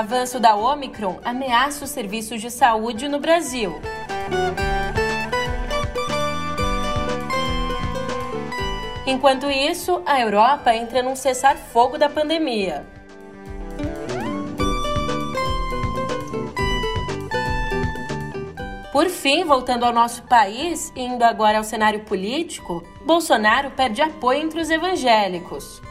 Avanço da Omicron ameaça os serviços de saúde no Brasil. Enquanto isso, a Europa entra num cessar-fogo da pandemia. Por fim, voltando ao nosso país, indo agora ao cenário político, Bolsonaro perde apoio entre os evangélicos.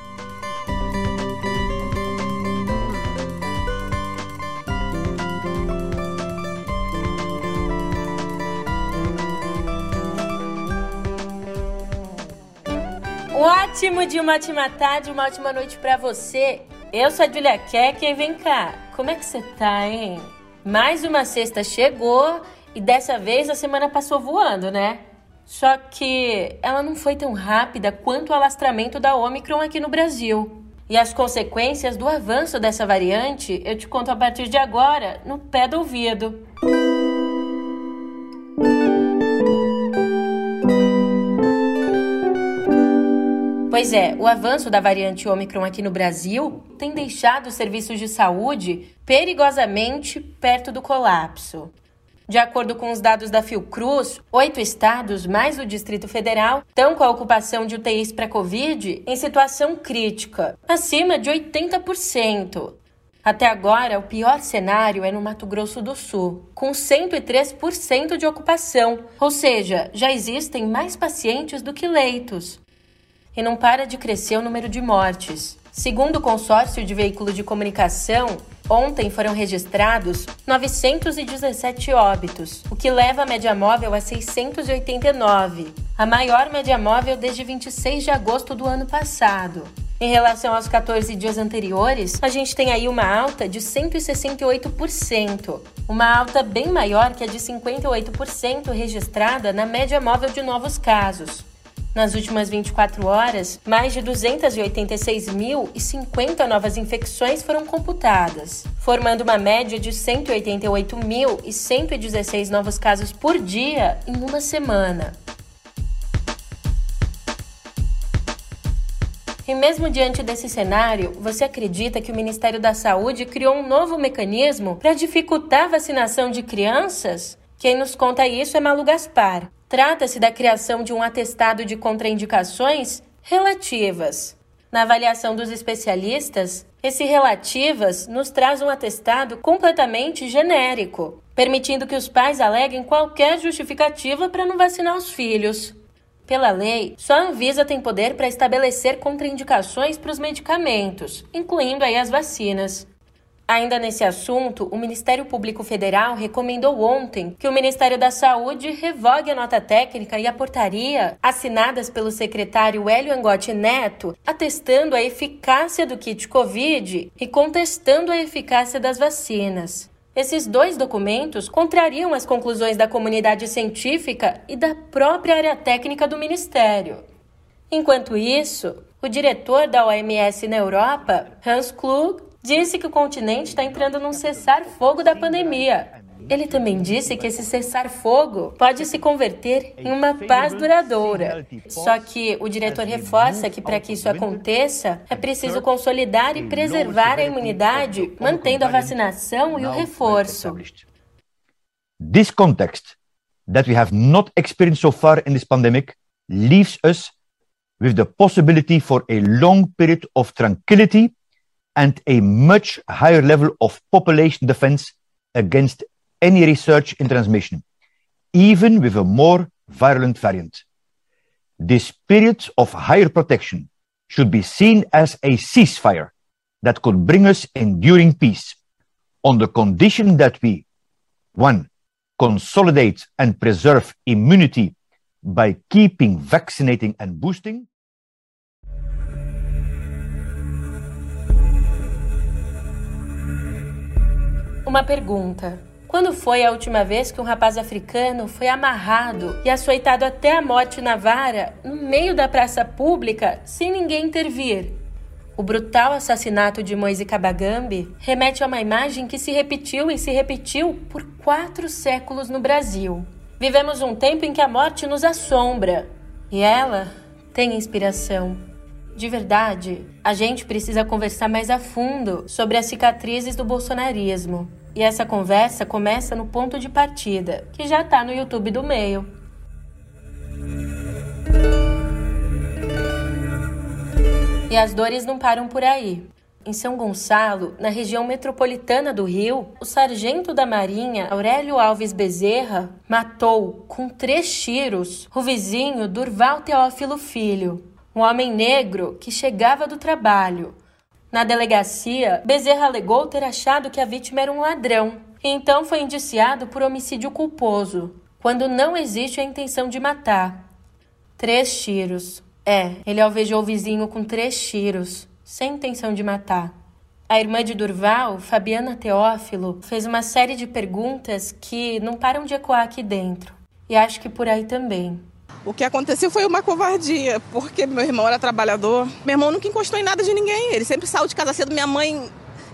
Um ótimo dia, uma ótima tarde, uma ótima noite para você. Eu sou a Julia Keck e vem cá, como é que você tá, hein? Mais uma sexta chegou e dessa vez a semana passou voando, né? Só que ela não foi tão rápida quanto o alastramento da Omicron aqui no Brasil. E as consequências do avanço dessa variante eu te conto a partir de agora, no pé do ouvido. Pois é, o avanço da variante Omicron aqui no Brasil tem deixado os serviços de saúde perigosamente perto do colapso. De acordo com os dados da Fiocruz, oito estados, mais o Distrito Federal, estão com a ocupação de UTIs para Covid em situação crítica, acima de 80%. Até agora, o pior cenário é no Mato Grosso do Sul, com 103% de ocupação, ou seja, já existem mais pacientes do que leitos. E não para de crescer o número de mortes. Segundo o consórcio de veículos de comunicação, ontem foram registrados 917 óbitos, o que leva a média móvel a 689, a maior média móvel desde 26 de agosto do ano passado. Em relação aos 14 dias anteriores, a gente tem aí uma alta de 168%, uma alta bem maior que a de 58% registrada na média móvel de novos casos. Nas últimas 24 horas, mais de 286.050 novas infecções foram computadas, formando uma média de 188.116 novos casos por dia em uma semana. E mesmo diante desse cenário, você acredita que o Ministério da Saúde criou um novo mecanismo para dificultar a vacinação de crianças? Quem nos conta isso é Malu Gaspar, Trata-se da criação de um atestado de contraindicações relativas. Na avaliação dos especialistas, esse relativas nos traz um atestado completamente genérico, permitindo que os pais aleguem qualquer justificativa para não vacinar os filhos. Pela lei, só a Anvisa tem poder para estabelecer contraindicações para os medicamentos, incluindo aí as vacinas. Ainda nesse assunto, o Ministério Público Federal recomendou ontem que o Ministério da Saúde revogue a nota técnica e a portaria assinadas pelo secretário Hélio Angotti Neto, atestando a eficácia do kit Covid e contestando a eficácia das vacinas. Esses dois documentos contrariam as conclusões da comunidade científica e da própria área técnica do Ministério. Enquanto isso, o diretor da OMS na Europa, Hans Klug, disse que o continente está entrando num cessar-fogo da pandemia. Ele também disse que esse cessar-fogo pode se converter em uma paz duradoura. Só que o diretor reforça que para que isso aconteça, é preciso consolidar e preservar a imunidade, mantendo a vacinação e o reforço. This context that we have not experienced so far in this pandemic leaves us with the possibility for a long period of tranquility and a much higher level of population defense against any research in transmission, even with a more virulent variant. This period of higher protection should be seen as a ceasefire that could bring us enduring peace on the condition that we, one, consolidate and preserve immunity by keeping vaccinating and boosting. Uma pergunta. Quando foi a última vez que um rapaz africano foi amarrado e açoitado até a morte na vara, no meio da praça pública, sem ninguém intervir? O brutal assassinato de Moise Kabagambi remete a uma imagem que se repetiu e se repetiu por quatro séculos no Brasil. Vivemos um tempo em que a morte nos assombra e ela tem inspiração. De verdade, a gente precisa conversar mais a fundo sobre as cicatrizes do bolsonarismo. E essa conversa começa no ponto de partida, que já está no YouTube do meio. E as dores não param por aí. Em São Gonçalo, na região metropolitana do Rio, o sargento da Marinha, Aurélio Alves Bezerra, matou com três tiros o vizinho Durval Teófilo Filho, um homem negro que chegava do trabalho. Na delegacia, Bezerra alegou ter achado que a vítima era um ladrão e então foi indiciado por homicídio culposo, quando não existe a intenção de matar. Três tiros. É, ele alvejou o vizinho com três tiros sem intenção de matar. A irmã de Durval, Fabiana Teófilo, fez uma série de perguntas que não param de ecoar aqui dentro. E acho que por aí também. O que aconteceu foi uma covardia, porque meu irmão era trabalhador. Meu irmão nunca encostou em nada de ninguém. Ele sempre saiu de casa cedo. Minha mãe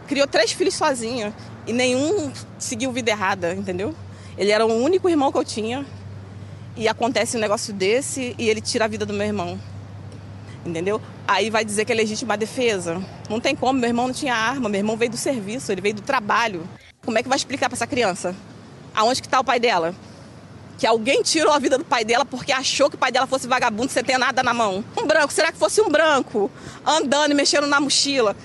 criou três filhos sozinha e nenhum seguiu vida errada, entendeu? Ele era o único irmão que eu tinha. E acontece um negócio desse e ele tira a vida do meu irmão entendeu? Aí vai dizer que é legítima defesa. Não tem como, meu irmão não tinha arma, meu irmão veio do serviço, ele veio do trabalho. Como é que vai explicar para essa criança? Aonde que tá o pai dela? Que alguém tirou a vida do pai dela porque achou que o pai dela fosse vagabundo sem ter nada na mão. Um branco, será que fosse um branco andando e mexendo na mochila?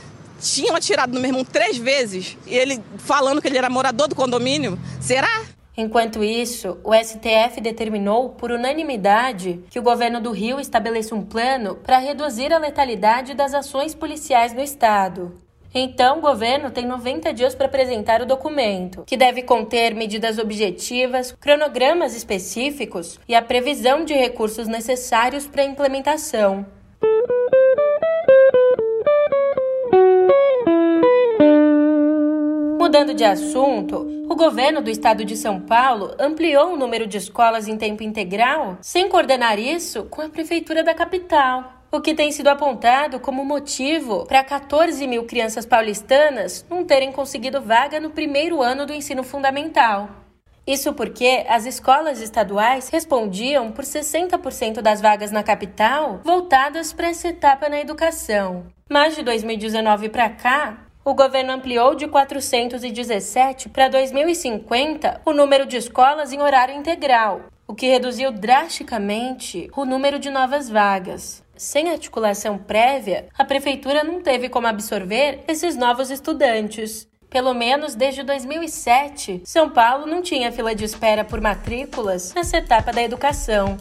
Tinham atirado no meu irmão três vezes e ele falando que ele era morador do condomínio? Será? Enquanto isso, o STF determinou por unanimidade que o governo do Rio estabeleça um plano para reduzir a letalidade das ações policiais no estado. Então, o governo tem 90 dias para apresentar o documento, que deve conter medidas objetivas, cronogramas específicos e a previsão de recursos necessários para a implementação. Mudando de assunto, o governo do estado de São Paulo ampliou o número de escolas em tempo integral sem coordenar isso com a prefeitura da capital. O que tem sido apontado como motivo para 14 mil crianças paulistanas não terem conseguido vaga no primeiro ano do ensino fundamental. Isso porque as escolas estaduais respondiam por 60% das vagas na capital voltadas para essa etapa na educação. Mas de 2019 para cá, o governo ampliou de 417 para 2050 o número de escolas em horário integral, o que reduziu drasticamente o número de novas vagas. Sem articulação prévia, a prefeitura não teve como absorver esses novos estudantes. Pelo menos desde 2007, São Paulo não tinha fila de espera por matrículas nessa etapa da educação.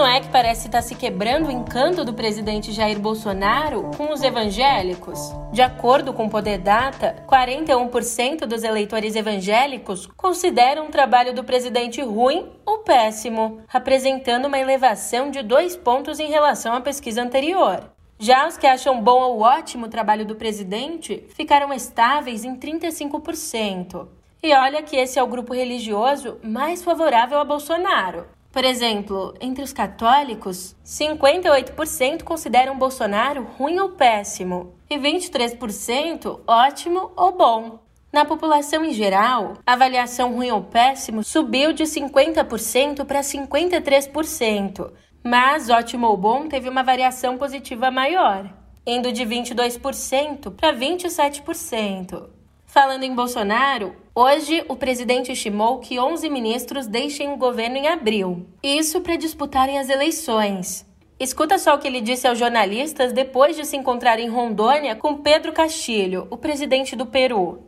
Não é que parece estar se quebrando o encanto do presidente Jair Bolsonaro com os evangélicos? De acordo com o Poder Data, 41% dos eleitores evangélicos consideram o trabalho do presidente ruim ou péssimo, apresentando uma elevação de dois pontos em relação à pesquisa anterior. Já os que acham bom ou ótimo o trabalho do presidente ficaram estáveis em 35%. E olha que esse é o grupo religioso mais favorável a Bolsonaro, por exemplo, entre os católicos, 58% consideram Bolsonaro ruim ou péssimo e 23% ótimo ou bom. Na população em geral, a avaliação ruim ou péssimo subiu de 50% para 53%, mas ótimo ou bom teve uma variação positiva maior, indo de 22% para 27%. Falando em Bolsonaro, hoje o presidente estimou que 11 ministros deixem o governo em abril. Isso para disputarem as eleições. Escuta só o que ele disse aos jornalistas depois de se encontrar em Rondônia com Pedro Castilho, o presidente do Peru.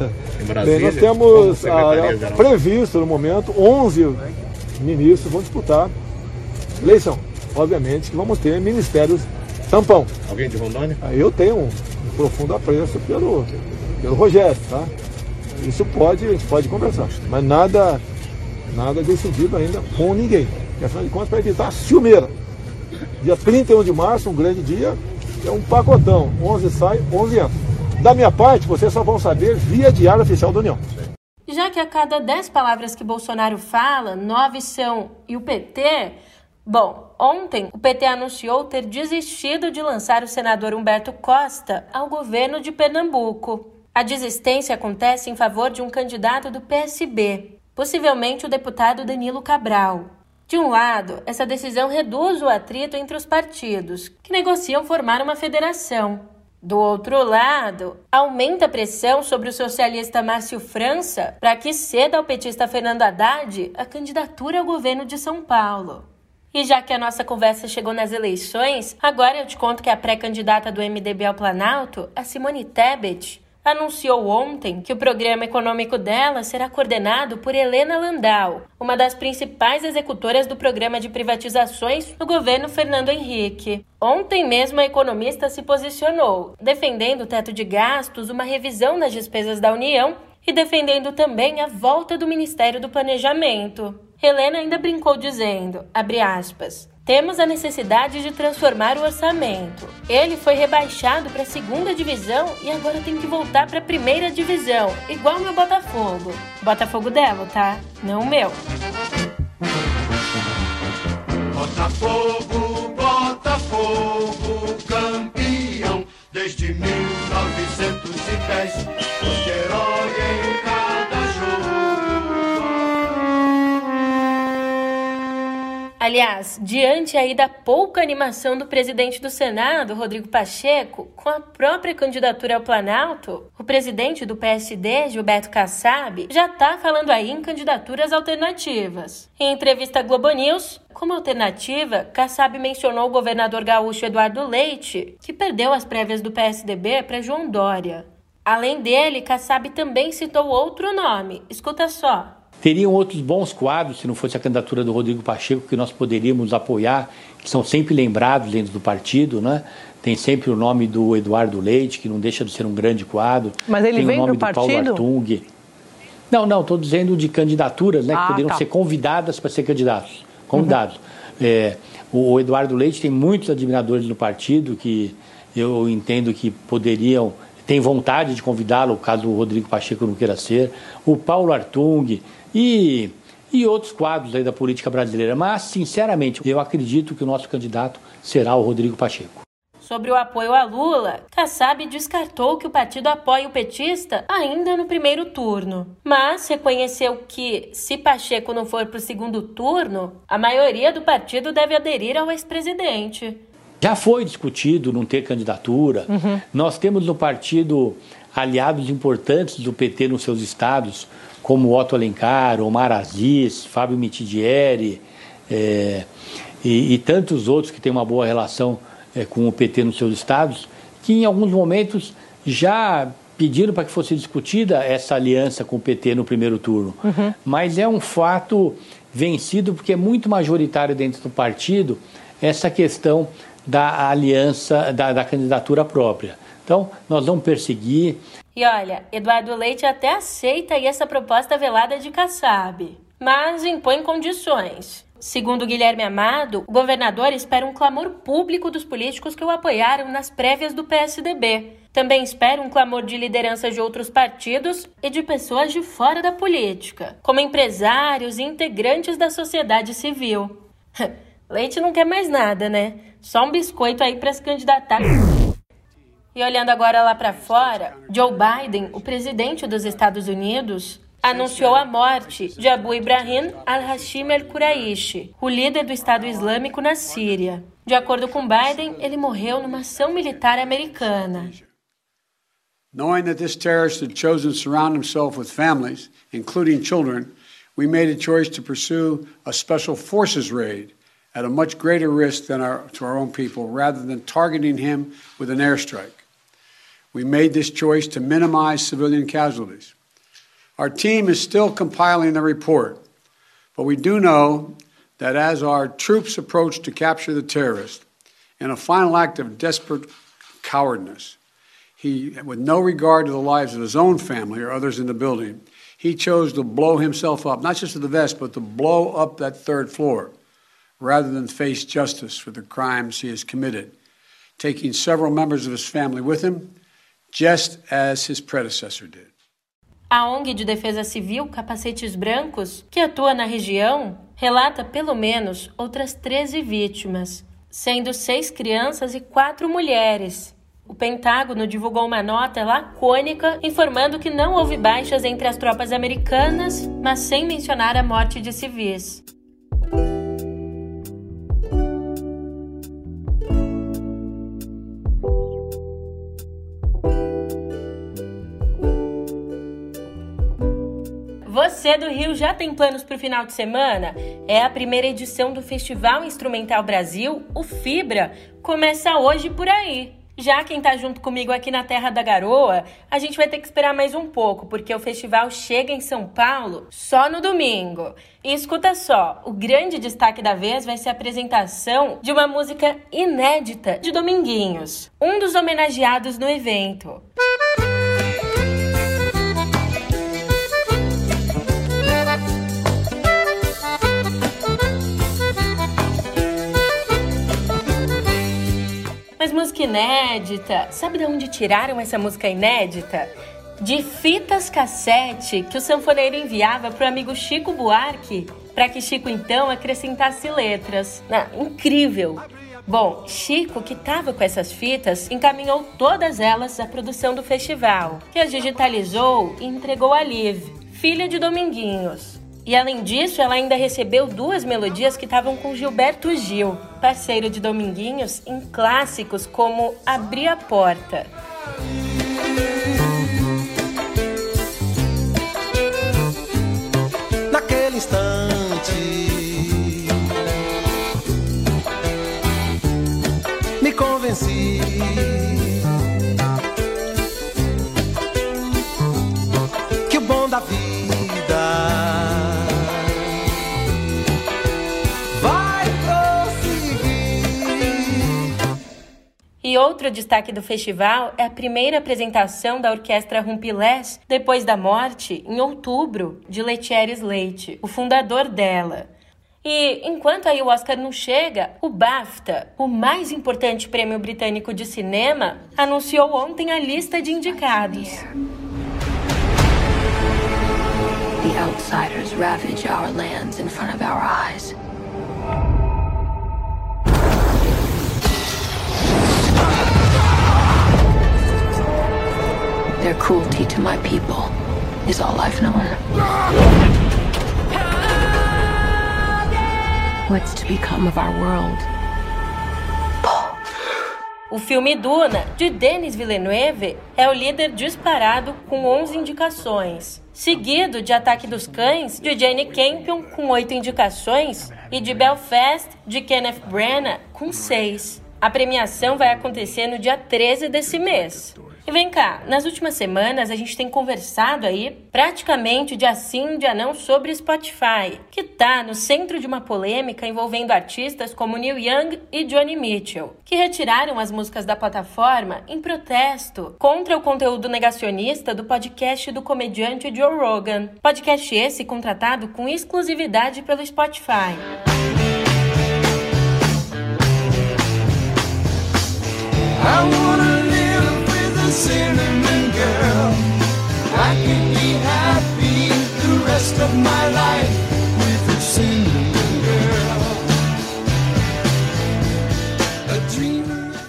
Bem, nós temos a, previsto no momento 11 ministros vão disputar eleição. Obviamente que vamos ter ministérios tampão. Alguém de Rondônia? Eu tenho um profundo apreço pelo pelo Rogério, tá? Isso pode, a gente pode conversar, mas nada, nada decidido ainda com ninguém. Porque, afinal de contas, para evitar a ciumeira. Dia 31 de março, um grande dia, é um pacotão. 11 sai, 11 entra. Da minha parte, vocês só vão saber via diário oficial da União. Já que a cada 10 palavras que Bolsonaro fala, 9 são e o PT, Bom, ontem o PT anunciou ter desistido de lançar o senador Humberto Costa ao governo de Pernambuco. A desistência acontece em favor de um candidato do PSB, possivelmente o deputado Danilo Cabral. De um lado, essa decisão reduz o atrito entre os partidos, que negociam formar uma federação. Do outro lado, aumenta a pressão sobre o socialista Márcio França para que ceda ao petista Fernando Haddad a candidatura ao governo de São Paulo. E já que a nossa conversa chegou nas eleições, agora eu te conto que a pré-candidata do MDB ao Planalto, a Simone Tebet, anunciou ontem que o programa econômico dela será coordenado por Helena Landau, uma das principais executoras do programa de privatizações do governo Fernando Henrique. Ontem mesmo a economista se posicionou, defendendo o teto de gastos, uma revisão das despesas da União e defendendo também a volta do Ministério do Planejamento. Helena ainda brincou dizendo, aspas, temos a necessidade de transformar o orçamento. Ele foi rebaixado para a segunda divisão e agora tem que voltar para a primeira divisão, igual meu Botafogo. Botafogo dela, tá? Não o meu. Botafogo, Botafogo, campeão desde 1910. Você herói em Aliás, diante aí da pouca animação do presidente do Senado, Rodrigo Pacheco, com a própria candidatura ao Planalto, o presidente do PSD, Gilberto Kassab, já está falando aí em candidaturas alternativas. Em entrevista à Globo News, como alternativa, Kassab mencionou o governador gaúcho Eduardo Leite, que perdeu as prévias do PSDB para João Dória. Além dele, Kassab também citou outro nome. Escuta só. Teriam outros bons quadros, se não fosse a candidatura do Rodrigo Pacheco, que nós poderíamos apoiar, que são sempre lembrados dentro do partido, né? Tem sempre o nome do Eduardo Leite, que não deixa de ser um grande quadro. Mas ele Tem vem o nome do do Paulo? Artung. Não, não, estou dizendo de candidaturas, né? Ah, que poderiam tá. ser convidadas para ser candidatos. Convidados. É, o, o Eduardo Leite tem muitos admiradores no partido que eu entendo que poderiam, tem vontade de convidá-lo, caso o Rodrigo Pacheco não queira ser. O Paulo Artung e, e outros quadros aí da política brasileira. Mas, sinceramente, eu acredito que o nosso candidato será o Rodrigo Pacheco. Sobre o apoio a Lula, Kassab descartou que o partido apoie o petista ainda no primeiro turno, mas reconheceu que, se Pacheco não for para o segundo turno, a maioria do partido deve aderir ao ex-presidente. Já foi discutido não ter candidatura. Nós temos no partido aliados importantes do PT nos seus estados, como Otto Alencar, Omar Aziz, Fábio Mitidieri é, e, e tantos outros que têm uma boa relação é, com o PT nos seus estados, que em alguns momentos já pediram para que fosse discutida essa aliança com o PT no primeiro turno. Mas é um fato vencido porque é muito majoritário dentro do partido essa questão da aliança, da, da candidatura própria. Então, nós vamos perseguir. E olha, Eduardo Leite até aceita essa proposta velada de Kassab, mas impõe condições. Segundo Guilherme Amado, o governador espera um clamor público dos políticos que o apoiaram nas prévias do PSDB. Também espera um clamor de lideranças de outros partidos e de pessoas de fora da política, como empresários e integrantes da sociedade civil. Leite não quer mais nada, né? Só um biscoito aí para se candidatar. E olhando agora lá para fora, Joe Biden, o presidente dos Estados Unidos, anunciou a morte de Abu Ibrahim al-Hashim al-Quraishi, o líder do Estado Islâmico na Síria. De acordo com Biden, ele morreu numa ação militar americana. Knowing that this terrorist had chosen to surround himself with families, including children, we made a choice to pursue a special forces raid at a much greater risk than our, to our own people rather than targeting him with an airstrike. We made this choice to minimize civilian casualties. Our team is still compiling the report, but we do know that as our troops approached to capture the terrorist, in a final act of desperate cowardness, he, with no regard to the lives of his own family or others in the building, he chose to blow himself up, not just to the vest, but to blow up that third floor rather than face justice for the crimes he has committed, taking several members of his family with him, just as his predecessor did. A ONG de Defesa Civil Capacetes Brancos, que atua na região, relata pelo menos outras 13 vítimas, sendo seis crianças e quatro mulheres. O Pentágono divulgou uma nota lacônica informando que não houve baixas entre as tropas americanas, mas sem mencionar a morte de civis. Você do Rio já tem planos para o final de semana? É a primeira edição do Festival Instrumental Brasil, o Fibra, começa hoje por aí. Já quem está junto comigo aqui na Terra da Garoa, a gente vai ter que esperar mais um pouco, porque o festival chega em São Paulo só no domingo. E escuta só, o grande destaque da vez vai ser a apresentação de uma música inédita de Dominguinhos, um dos homenageados no evento. Mas música inédita, sabe de onde tiraram essa música inédita? De fitas cassete que o sanfoneiro enviava para o amigo Chico Buarque, para que Chico então acrescentasse letras. Ah, incrível! Bom, Chico, que estava com essas fitas, encaminhou todas elas à produção do festival, que as digitalizou e entregou a Liv, filha de Dominguinhos. E além disso, ela ainda recebeu duas melodias que estavam com Gilberto Gil, parceiro de Dominguinhos, em clássicos como Abrir a Porta. Naquele instante, me convenci. E outro destaque do festival é a primeira apresentação da Orquestra Rumpilés depois da morte, em outubro, de Letieres Leite, o fundador dela. E enquanto aí o Oscar não chega, o BAFTA, o mais importante prêmio britânico de cinema, anunciou ontem a lista de indicados. The outsiders ravage our lands in front of our eyes. Their cruelty to my people is all I've known. What's to become of our world? O filme Duna, de Denis Villeneuve, é o líder disparado com 11 indicações, seguido de Ataque dos Cães, de Jane Campion, com 8 indicações, e de Belfast, de Kenneth Branagh, com 6. A premiação vai acontecer no dia 13 desse mês. E vem cá, nas últimas semanas a gente tem conversado aí praticamente dia sim, dia não sobre Spotify, que tá no centro de uma polêmica envolvendo artistas como Neil Young e Johnny Mitchell, que retiraram as músicas da plataforma em protesto contra o conteúdo negacionista do podcast do comediante Joe Rogan. Podcast esse contratado com exclusividade pelo Spotify. I wanna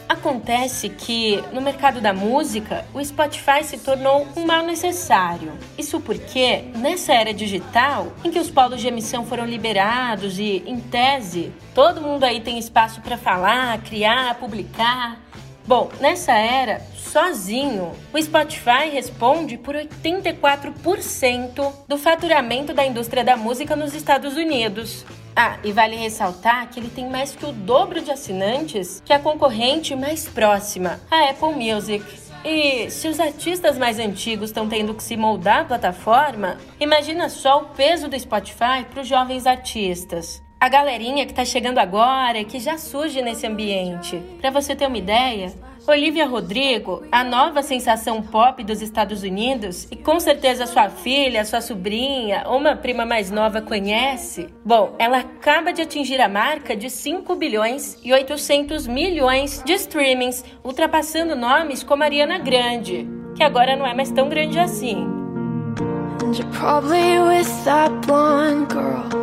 Acontece que, no mercado da música, o Spotify se tornou um mal necessário. Isso porque, nessa era digital, em que os polos de emissão foram liberados e, em tese, todo mundo aí tem espaço para falar, criar, publicar. Bom, nessa era, sozinho, o Spotify responde por 84% do faturamento da indústria da música nos Estados Unidos. Ah, e vale ressaltar que ele tem mais que o dobro de assinantes que a concorrente mais próxima, a Apple Music. E se os artistas mais antigos estão tendo que se moldar à plataforma, imagina só o peso do Spotify para os jovens artistas. A galerinha que tá chegando agora que já surge nesse ambiente. Para você ter uma ideia, Olivia Rodrigo, a nova sensação pop dos Estados Unidos, e com certeza sua filha, sua sobrinha ou uma prima mais nova conhece. Bom, ela acaba de atingir a marca de 5 bilhões e 800 milhões de streamings, ultrapassando nomes como Ariana Grande, que agora não é mais tão grande assim. And you're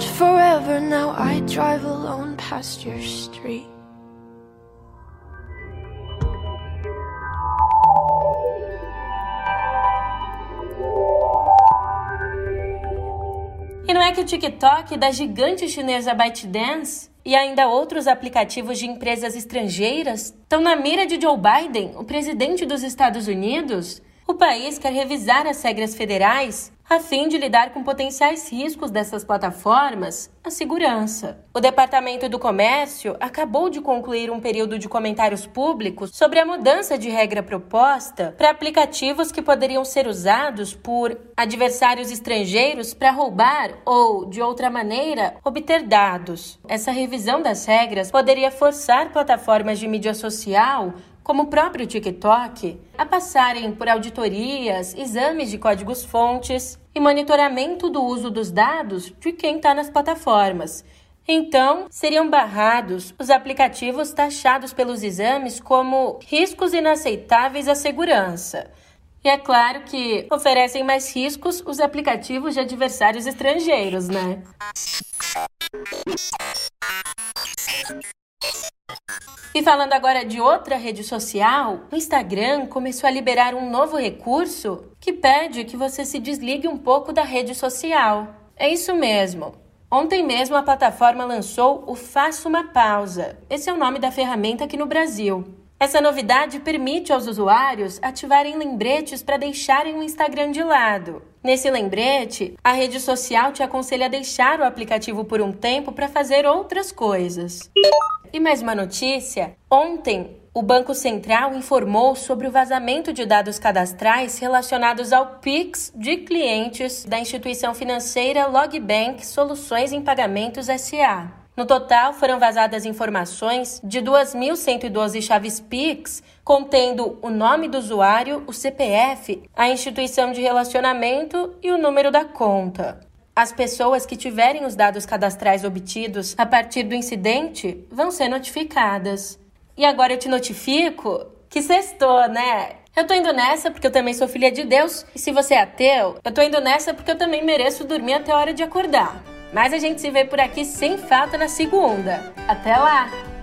said forever, now I drive alone past your street. E não é que o TikTok da gigante chinesa ByteDance e ainda outros aplicativos de empresas estrangeiras estão na mira de Joe Biden, o presidente dos Estados Unidos? O país quer revisar as regras federais a fim de lidar com potenciais riscos dessas plataformas, a segurança. O Departamento do Comércio acabou de concluir um período de comentários públicos sobre a mudança de regra proposta para aplicativos que poderiam ser usados por adversários estrangeiros para roubar ou, de outra maneira, obter dados. Essa revisão das regras poderia forçar plataformas de mídia social como o próprio TikTok, a passarem por auditorias, exames de códigos-fontes e monitoramento do uso dos dados de quem está nas plataformas. Então, seriam barrados os aplicativos taxados pelos exames como riscos inaceitáveis à segurança. E é claro que oferecem mais riscos os aplicativos de adversários estrangeiros, né? E falando agora de outra rede social, o Instagram começou a liberar um novo recurso que pede que você se desligue um pouco da rede social. É isso mesmo. Ontem mesmo a plataforma lançou o Faça uma Pausa. Esse é o nome da ferramenta aqui no Brasil. Essa novidade permite aos usuários ativarem lembretes para deixarem o Instagram de lado. Nesse lembrete, a rede social te aconselha a deixar o aplicativo por um tempo para fazer outras coisas. E mais uma notícia: ontem, o Banco Central informou sobre o vazamento de dados cadastrais relacionados ao Pix de clientes da instituição financeira Logbank Soluções em Pagamentos SA. No total, foram vazadas informações de 2.112 chaves Pix, contendo o nome do usuário, o CPF, a instituição de relacionamento e o número da conta. As pessoas que tiverem os dados cadastrais obtidos a partir do incidente vão ser notificadas. E agora eu te notifico que sextou, né? Eu tô indo nessa porque eu também sou filha de Deus. E se você é ateu, eu tô indo nessa porque eu também mereço dormir até a hora de acordar. Mas a gente se vê por aqui sem falta na segunda. Até lá!